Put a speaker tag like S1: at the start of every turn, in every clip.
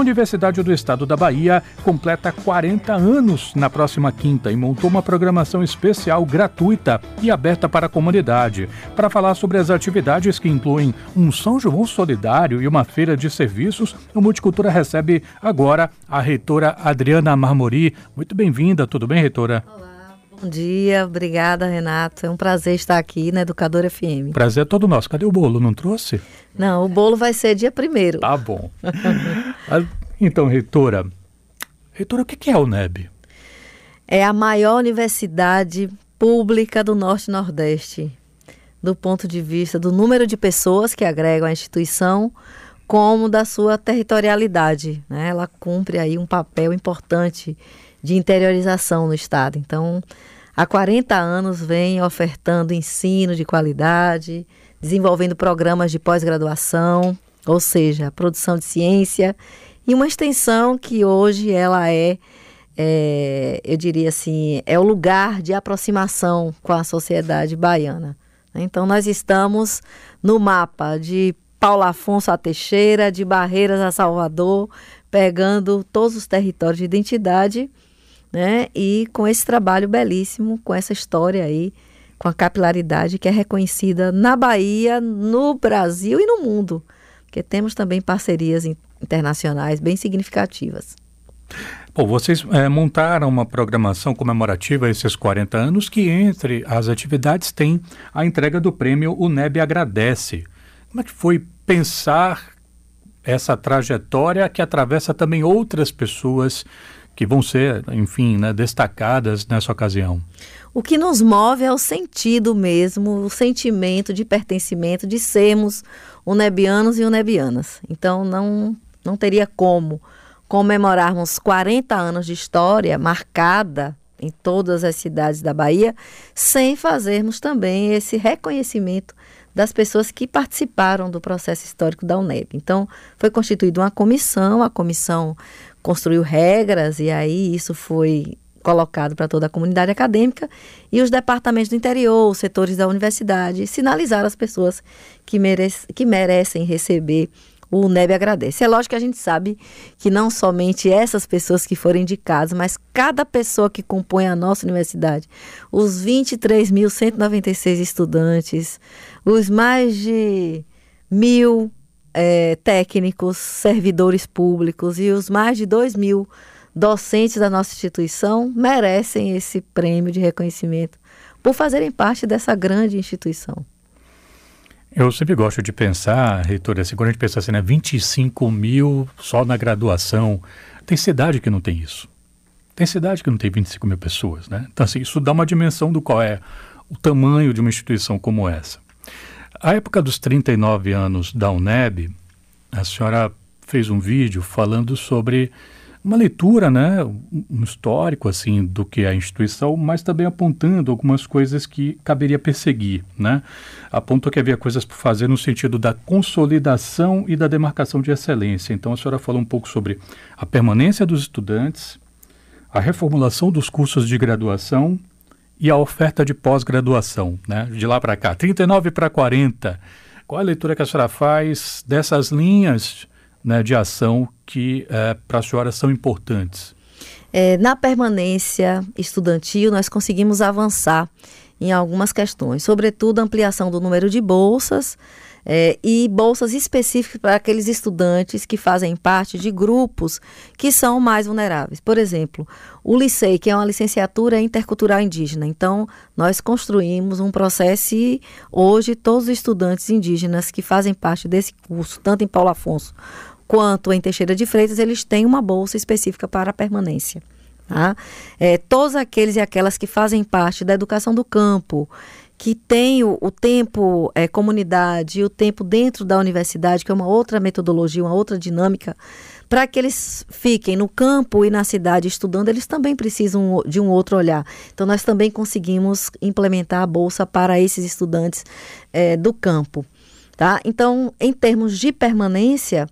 S1: Universidade do Estado da Bahia completa 40 anos na próxima quinta e montou uma programação especial gratuita e aberta para a comunidade. Para falar sobre as atividades que incluem um São João solidário e uma feira de serviços, o Multicultura recebe agora a reitora Adriana Marmori. Muito bem-vinda, tudo bem, reitora?
S2: Olá. Bom dia, obrigada Renato. É um prazer estar aqui na Educadora FM.
S1: Prazer é todo nosso. Cadê o bolo? Não trouxe?
S2: Não, o bolo vai ser dia primeiro.
S1: Tá bom. então, reitora, reitora, o que é a UNEB?
S2: É a maior universidade pública do Norte e Nordeste, do ponto de vista do número de pessoas que agregam a instituição, como da sua territorialidade. Né? Ela cumpre aí um papel importante de interiorização no Estado. Então, há 40 anos vem ofertando ensino de qualidade, desenvolvendo programas de pós-graduação, ou seja, produção de ciência e uma extensão que hoje ela é, é, eu diria assim, é o lugar de aproximação com a sociedade baiana. Então nós estamos no mapa de Paulo Afonso a Teixeira, de Barreiras a Salvador, pegando todos os territórios de identidade né? E com esse trabalho belíssimo, com essa história aí, com a capilaridade que é reconhecida na Bahia, no Brasil e no mundo, porque temos também parcerias internacionais bem significativas.
S1: Bom, vocês é, montaram uma programação comemorativa a esses 40 anos que, entre as atividades, tem a entrega do prêmio O NEB Agradece. Como é que foi pensar essa trajetória que atravessa também outras pessoas que vão ser, enfim, né, destacadas nessa ocasião?
S2: O que nos move é o sentido mesmo, o sentimento de pertencimento, de sermos unebianos e unebianas. Então, não, não teria como comemorarmos 40 anos de história marcada em todas as cidades da Bahia, sem fazermos também esse reconhecimento das pessoas que participaram do processo histórico da UNEB. Então, foi constituída uma comissão, a comissão construiu regras e aí isso foi colocado para toda a comunidade acadêmica e os departamentos do interior, os setores da universidade, sinalizaram as pessoas que, merece, que merecem receber o NEB agradece. É lógico que a gente sabe que não somente essas pessoas que foram indicadas, mas cada pessoa que compõe a nossa universidade, os 23.196 estudantes, os mais de mil é, técnicos, servidores públicos e os mais de 2 mil docentes da nossa instituição merecem esse prêmio de reconhecimento por fazerem parte dessa grande instituição.
S1: Eu sempre gosto de pensar, reitor, assim, quando a gente pensa assim, né, 25 mil só na graduação, tem cidade que não tem isso. Tem cidade que não tem 25 mil pessoas, né? Então, assim, isso dá uma dimensão do qual é o tamanho de uma instituição como essa. A época dos 39 anos da UNEB, a senhora fez um vídeo falando sobre uma leitura, né, um histórico assim do que é a instituição, mas também apontando algumas coisas que caberia perseguir, né? Apontou que havia coisas por fazer no sentido da consolidação e da demarcação de excelência. Então a senhora falou um pouco sobre a permanência dos estudantes, a reformulação dos cursos de graduação e a oferta de pós-graduação, né? De lá para cá, 39 para 40. Qual a leitura que a senhora faz dessas linhas né, de ação que é, para a senhora são importantes?
S2: É, na permanência estudantil, nós conseguimos avançar em algumas questões, sobretudo ampliação do número de bolsas é, e bolsas específicas para aqueles estudantes que fazem parte de grupos que são mais vulneráveis. Por exemplo, o LICEI, que é uma licenciatura intercultural indígena. Então, nós construímos um processo e hoje todos os estudantes indígenas que fazem parte desse curso, tanto em Paulo Afonso quanto em Teixeira de Freitas, eles têm uma bolsa específica para a permanência. Tá? É, todos aqueles e aquelas que fazem parte da educação do campo, que tem o, o tempo é, comunidade e o tempo dentro da universidade, que é uma outra metodologia, uma outra dinâmica, para que eles fiquem no campo e na cidade estudando, eles também precisam de um outro olhar. Então, nós também conseguimos implementar a bolsa para esses estudantes é, do campo. Tá? Então, em termos de permanência,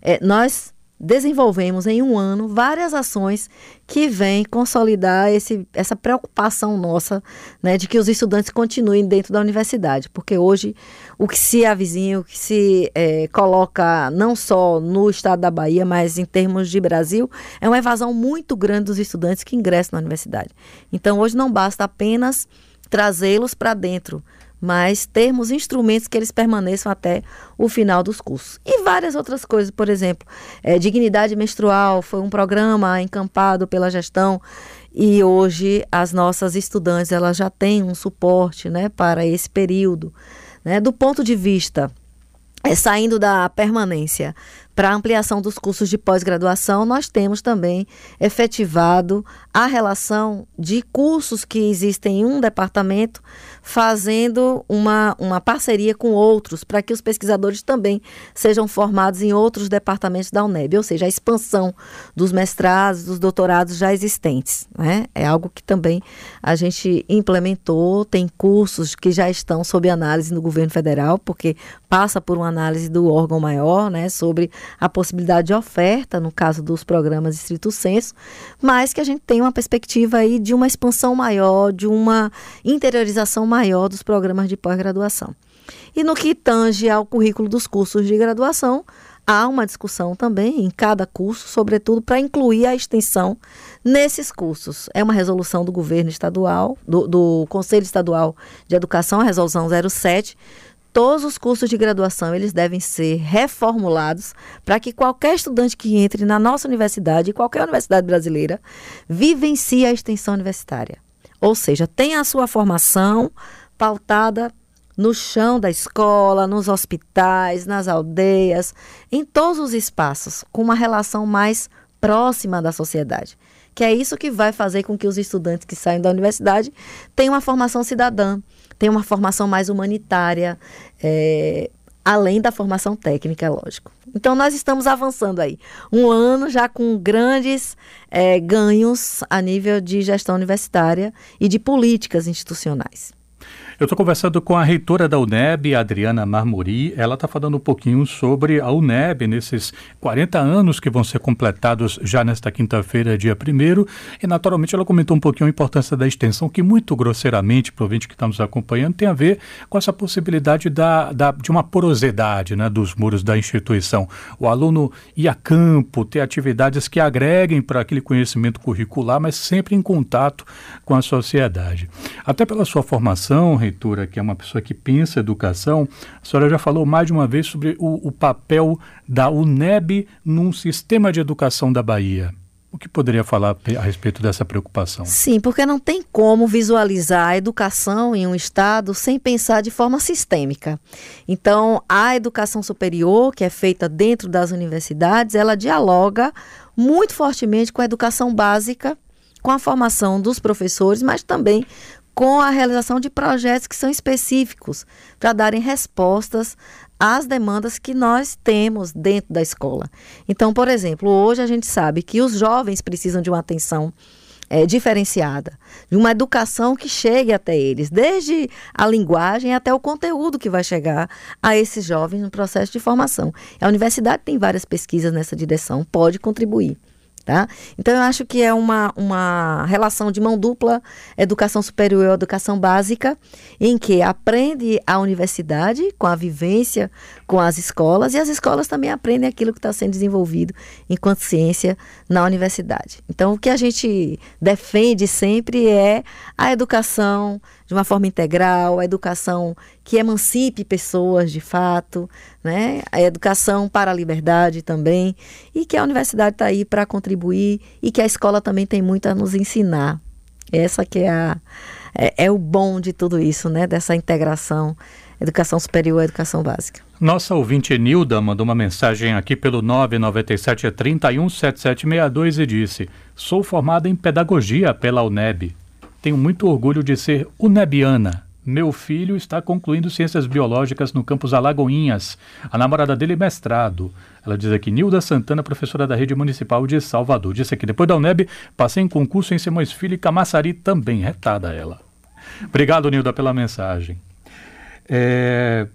S2: é, nós desenvolvemos em um ano várias ações que vêm consolidar esse, essa preocupação nossa né, de que os estudantes continuem dentro da universidade, porque hoje o que se avizinha, o que se é, coloca não só no estado da Bahia, mas em termos de Brasil, é uma evasão muito grande dos estudantes que ingressam na universidade. Então hoje não basta apenas trazê-los para dentro mas termos instrumentos que eles permaneçam até o final dos cursos. E várias outras coisas, por exemplo, é, Dignidade Menstrual foi um programa encampado pela gestão e hoje as nossas estudantes elas já têm um suporte né, para esse período. Né? Do ponto de vista é, saindo da permanência para ampliação dos cursos de pós-graduação, nós temos também efetivado a relação de cursos que existem em um departamento, fazendo uma, uma parceria com outros, para que os pesquisadores também sejam formados em outros departamentos da UNEB, ou seja, a expansão dos mestrados, dos doutorados já existentes. Né? É algo que também a gente implementou, tem cursos que já estão sob análise no governo federal, porque passa por uma análise do órgão maior, né, sobre a possibilidade de oferta, no caso dos programas estrito senso, mas que a gente tem uma perspectiva aí de uma expansão maior, de uma interiorização maior dos programas de pós-graduação. E no que tange ao currículo dos cursos de graduação, há uma discussão também em cada curso, sobretudo para incluir a extensão nesses cursos. É uma resolução do governo estadual, do, do Conselho Estadual de Educação, a resolução 07, todos os cursos de graduação eles devem ser reformulados para que qualquer estudante que entre na nossa universidade, qualquer universidade brasileira, vivencie a extensão universitária. Ou seja, tenha a sua formação pautada no chão da escola, nos hospitais, nas aldeias, em todos os espaços, com uma relação mais próxima da sociedade. Que é isso que vai fazer com que os estudantes que saem da universidade tenham uma formação cidadã, tem uma formação mais humanitária, é, além da formação técnica, lógico. Então, nós estamos avançando aí. Um ano já com grandes é, ganhos a nível de gestão universitária e de políticas institucionais.
S1: Eu estou conversando com a reitora da UNEB, Adriana Marmuri. Ela está falando um pouquinho sobre a UNEB nesses 40 anos que vão ser completados já nesta quinta-feira, dia 1 E, naturalmente, ela comentou um pouquinho a importância da extensão, que muito grosseiramente, para o que está nos acompanhando, tem a ver com essa possibilidade da, da, de uma porosidade né, dos muros da instituição. O aluno ir a campo, ter atividades que agreguem para aquele conhecimento curricular, mas sempre em contato com a sociedade. Até pela sua formação, reitora, que é uma pessoa que pensa educação, a senhora já falou mais de uma vez sobre o, o papel da UNEB num sistema de educação da Bahia. O que poderia falar a respeito dessa preocupação?
S2: Sim, porque não tem como visualizar a educação em um Estado sem pensar de forma sistêmica. Então, a educação superior, que é feita dentro das universidades, ela dialoga muito fortemente com a educação básica, com a formação dos professores, mas também com a realização de projetos que são específicos para darem respostas às demandas que nós temos dentro da escola. Então, por exemplo, hoje a gente sabe que os jovens precisam de uma atenção é, diferenciada, de uma educação que chegue até eles, desde a linguagem até o conteúdo que vai chegar a esses jovens no processo de formação. A universidade tem várias pesquisas nessa direção, pode contribuir. Tá? Então, eu acho que é uma, uma relação de mão dupla, educação superior e educação básica, em que aprende a universidade com a vivência com as escolas, e as escolas também aprendem aquilo que está sendo desenvolvido enquanto ciência na universidade. Então, o que a gente defende sempre é a educação de uma forma integral, a educação que emancipe pessoas de fato, né? a educação para a liberdade também, e que a universidade está aí para contribuir e que a escola também tem muito a nos ensinar. Essa que é, a, é, é o bom de tudo isso, né? dessa integração educação superior e educação básica.
S1: Nossa ouvinte Nilda mandou uma mensagem aqui pelo 997 31 7762 e disse: Sou formada em pedagogia pela UNEB. Tenho muito orgulho de ser unebiana. Meu filho está concluindo ciências biológicas no campus Alagoinhas. A namorada dele é mestrado. Ela diz aqui, Nilda Santana, professora da rede municipal de Salvador. Disse aqui, depois da UNEB, passei em concurso em Simões Filho e Camaçari também. Retada ela. Obrigado, Nilda, pela mensagem. É,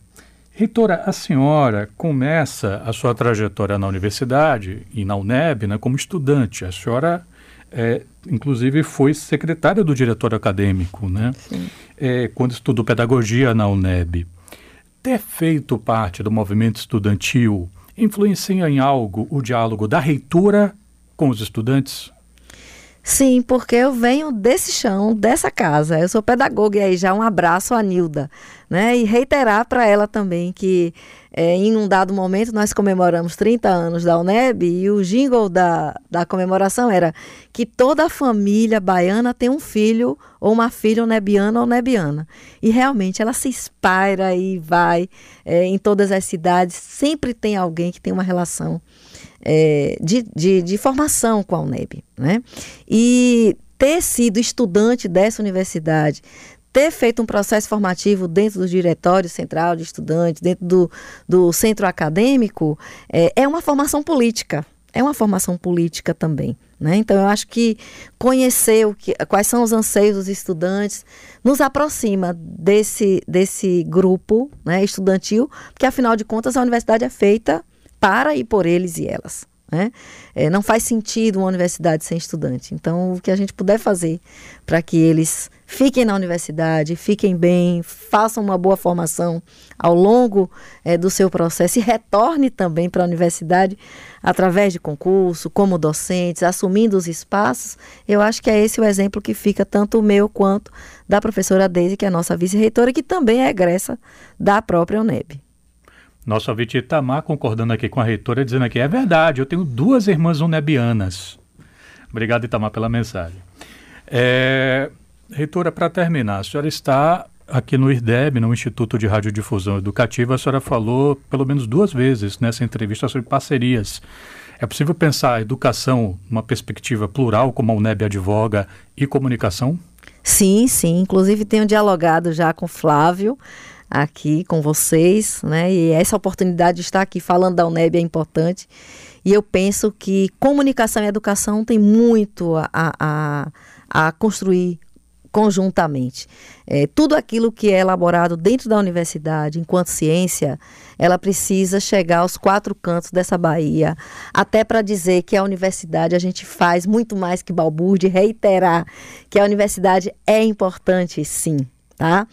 S1: Reitora, a senhora começa a sua trajetória na universidade e na UNEB né, como estudante. A senhora, é, inclusive, foi secretária do diretor acadêmico, né? É, quando estudou pedagogia na UNEB. Ter feito parte do movimento estudantil influencia em algo o diálogo da reitora com os estudantes?
S2: Sim, porque eu venho desse chão, dessa casa. Eu sou pedagoga e aí já um abraço à Nilda, né? E reiterar para ela também que é, em um dado momento nós comemoramos 30 anos da UNEB e o jingle da, da comemoração era que toda família baiana tem um filho ou uma filha unebiana ou nebiana. E realmente ela se espalha e vai é, em todas as cidades, sempre tem alguém que tem uma relação é, de, de, de, formação com a UNEB. Né? E ter sido estudante dessa universidade, ter feito um processo formativo dentro do diretório central de estudantes, dentro do, do centro acadêmico, é, é uma formação política. É uma formação política também. Né? Então, eu acho que conhecer o que, quais são os anseios dos estudantes nos aproxima desse, desse grupo né, estudantil, porque, afinal de contas, a universidade é feita para e por eles e elas. Né? É, não faz sentido uma universidade sem estudante. Então, o que a gente puder fazer para que eles fiquem na universidade, fiquem bem, façam uma boa formação ao longo é, do seu processo e retorne também para a universidade através de concurso, como docentes, assumindo os espaços, eu acho que é esse o exemplo que fica tanto o meu quanto da professora Deise, que é a nossa vice-reitora, que também é egressa da própria UNEB.
S1: Nosso ouvinte Itamar concordando aqui com a reitora, dizendo aqui, é verdade, eu tenho duas irmãs unebianas. Obrigado, Itamar, pela mensagem. É, reitora, para terminar, a senhora está aqui no IRDEB, no Instituto de Radiodifusão Educativa, a senhora falou pelo menos duas vezes nessa entrevista sobre parcerias. É possível pensar a educação numa perspectiva plural, como a UNEB advoga, e comunicação?
S2: Sim, sim. Inclusive tenho dialogado já com Flávio aqui com vocês, né? E essa oportunidade de estar aqui falando da UNEB é importante. E eu penso que comunicação e educação tem muito a, a, a construir conjuntamente. É, tudo aquilo que é elaborado dentro da universidade, enquanto ciência, ela precisa chegar aos quatro cantos dessa Bahia, até para dizer que a universidade a gente faz muito mais que balbúrdia, reiterar que a universidade é importante, sim, tá?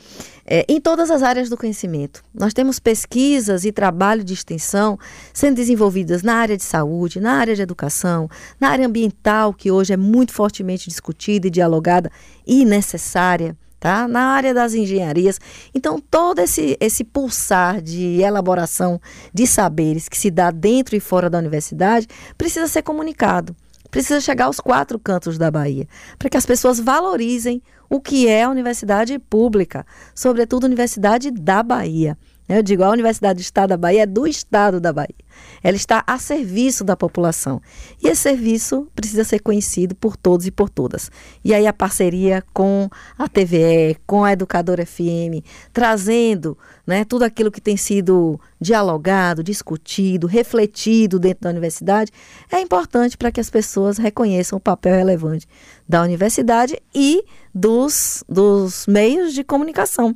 S2: É, em todas as áreas do conhecimento. Nós temos pesquisas e trabalho de extensão sendo desenvolvidas na área de saúde, na área de educação, na área ambiental, que hoje é muito fortemente discutida e dialogada e necessária. Tá? Na área das engenharias. Então, todo esse, esse pulsar de elaboração de saberes que se dá dentro e fora da universidade precisa ser comunicado precisa chegar aos quatro cantos da Bahia, para que as pessoas valorizem o que é a universidade pública, sobretudo a Universidade da Bahia. Eu digo, a Universidade do Estado da Bahia é do Estado da Bahia. Ela está a serviço da população. E esse serviço precisa ser conhecido por todos e por todas. E aí a parceria com a TVE, com a Educadora FM, trazendo né, tudo aquilo que tem sido dialogado, discutido, refletido dentro da universidade, é importante para que as pessoas reconheçam o papel relevante da universidade e dos, dos meios de comunicação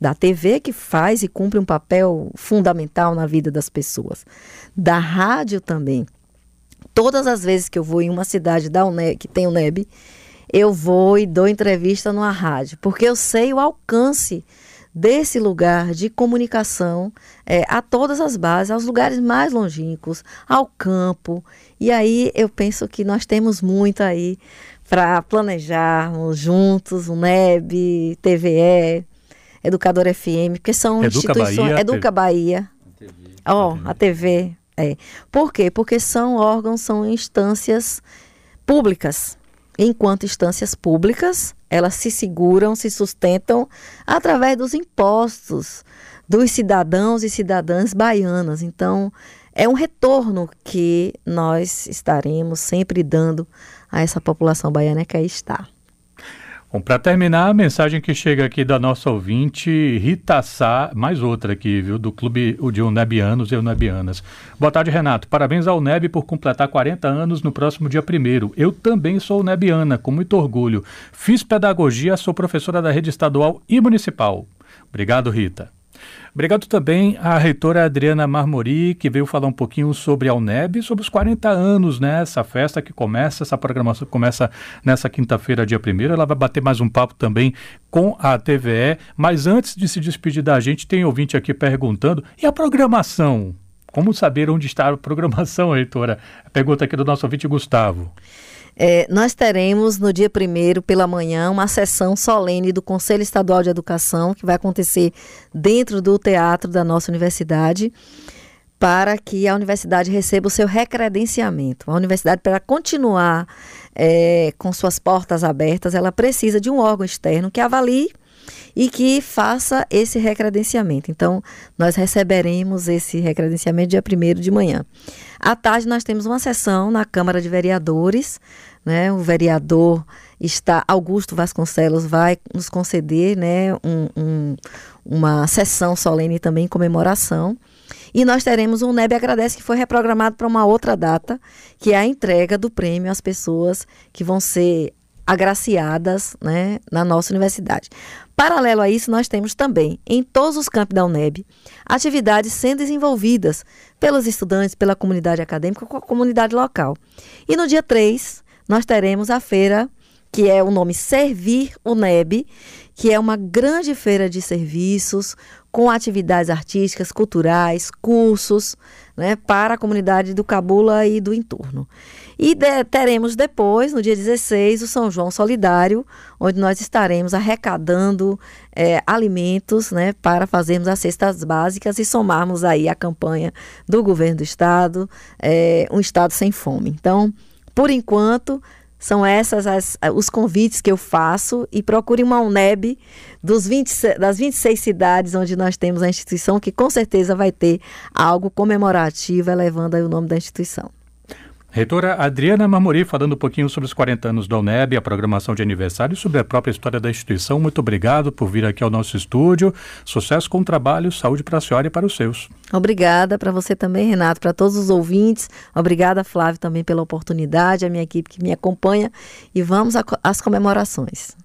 S2: da TV que faz e cumpre um papel fundamental na vida das pessoas, da rádio também. Todas as vezes que eu vou em uma cidade da UNEB, que tem UNEB, eu vou e dou entrevista numa rádio, porque eu sei o alcance desse lugar de comunicação é, a todas as bases, aos lugares mais longínquos, ao campo. E aí eu penso que nós temos muito aí para planejarmos juntos, UNEB, TVE, Educador FM, porque são Educa instituições. Bahia, Educa Bahia. Ó, oh, a TV. É. Por quê? Porque são órgãos, são instâncias públicas. Enquanto instâncias públicas, elas se seguram, se sustentam através dos impostos dos cidadãos e cidadãs baianas. Então, é um retorno que nós estaremos sempre dando a essa população baiana que aí está.
S1: Bom, para terminar, a mensagem que chega aqui da nossa ouvinte, Rita Sá, mais outra aqui, viu, do Clube de Unebianos e Unebianas. Boa tarde, Renato. Parabéns ao UNEB por completar 40 anos no próximo dia 1 Eu também sou unebiana, com muito orgulho. Fiz pedagogia, sou professora da rede estadual e municipal. Obrigado, Rita. Obrigado também à reitora Adriana Marmori, que veio falar um pouquinho sobre a UNEB, sobre os 40 anos, né? Essa festa que começa, essa programação começa nessa quinta-feira, dia 1 Ela vai bater mais um papo também com a TVE. Mas antes de se despedir da gente, tem ouvinte aqui perguntando: e a programação? Como saber onde está a programação, reitora? Pergunta aqui do nosso ouvinte Gustavo.
S2: É, nós teremos no dia 1 pela manhã uma sessão solene do Conselho Estadual de Educação, que vai acontecer dentro do teatro da nossa universidade, para que a universidade receba o seu recredenciamento. A universidade, para continuar é, com suas portas abertas, ela precisa de um órgão externo que avalie e que faça esse recredenciamento. Então, nós receberemos esse recredenciamento dia 1 de manhã. À tarde, nós temos uma sessão na Câmara de Vereadores. Né? O vereador está, Augusto Vasconcelos, vai nos conceder né, um, um, uma sessão solene também em comemoração. E nós teremos um NEB Agradece que foi reprogramado para uma outra data, que é a entrega do prêmio às pessoas que vão ser agraciadas né, na nossa universidade. Paralelo a isso, nós temos também, em todos os campos da UNEB, atividades sendo desenvolvidas pelos estudantes, pela comunidade acadêmica, com a comunidade local. E no dia 3, nós teremos a feira, que é o nome Servir UNEB, que é uma grande feira de serviços, com atividades artísticas, culturais, cursos, né, para a comunidade do Cabula e do entorno. E de, teremos depois, no dia 16, o São João Solidário, onde nós estaremos arrecadando é, alimentos né, para fazermos as cestas básicas e somarmos aí a campanha do governo do estado, é, um estado sem fome. Então, por enquanto, são essas as, os convites que eu faço e procure uma UNEB dos 20, das 26 cidades onde nós temos a instituição, que com certeza vai ter algo comemorativo elevando o nome da instituição.
S1: Reitora Adriana Marmori, falando um pouquinho sobre os 40 anos da UNEB, a programação de aniversário e sobre a própria história da instituição. Muito obrigado por vir aqui ao nosso estúdio. Sucesso com o trabalho, saúde para a senhora e para os seus.
S2: Obrigada para você também, Renato, para todos os ouvintes. Obrigada, Flávio, também pela oportunidade, a minha equipe que me acompanha. E vamos às comemorações.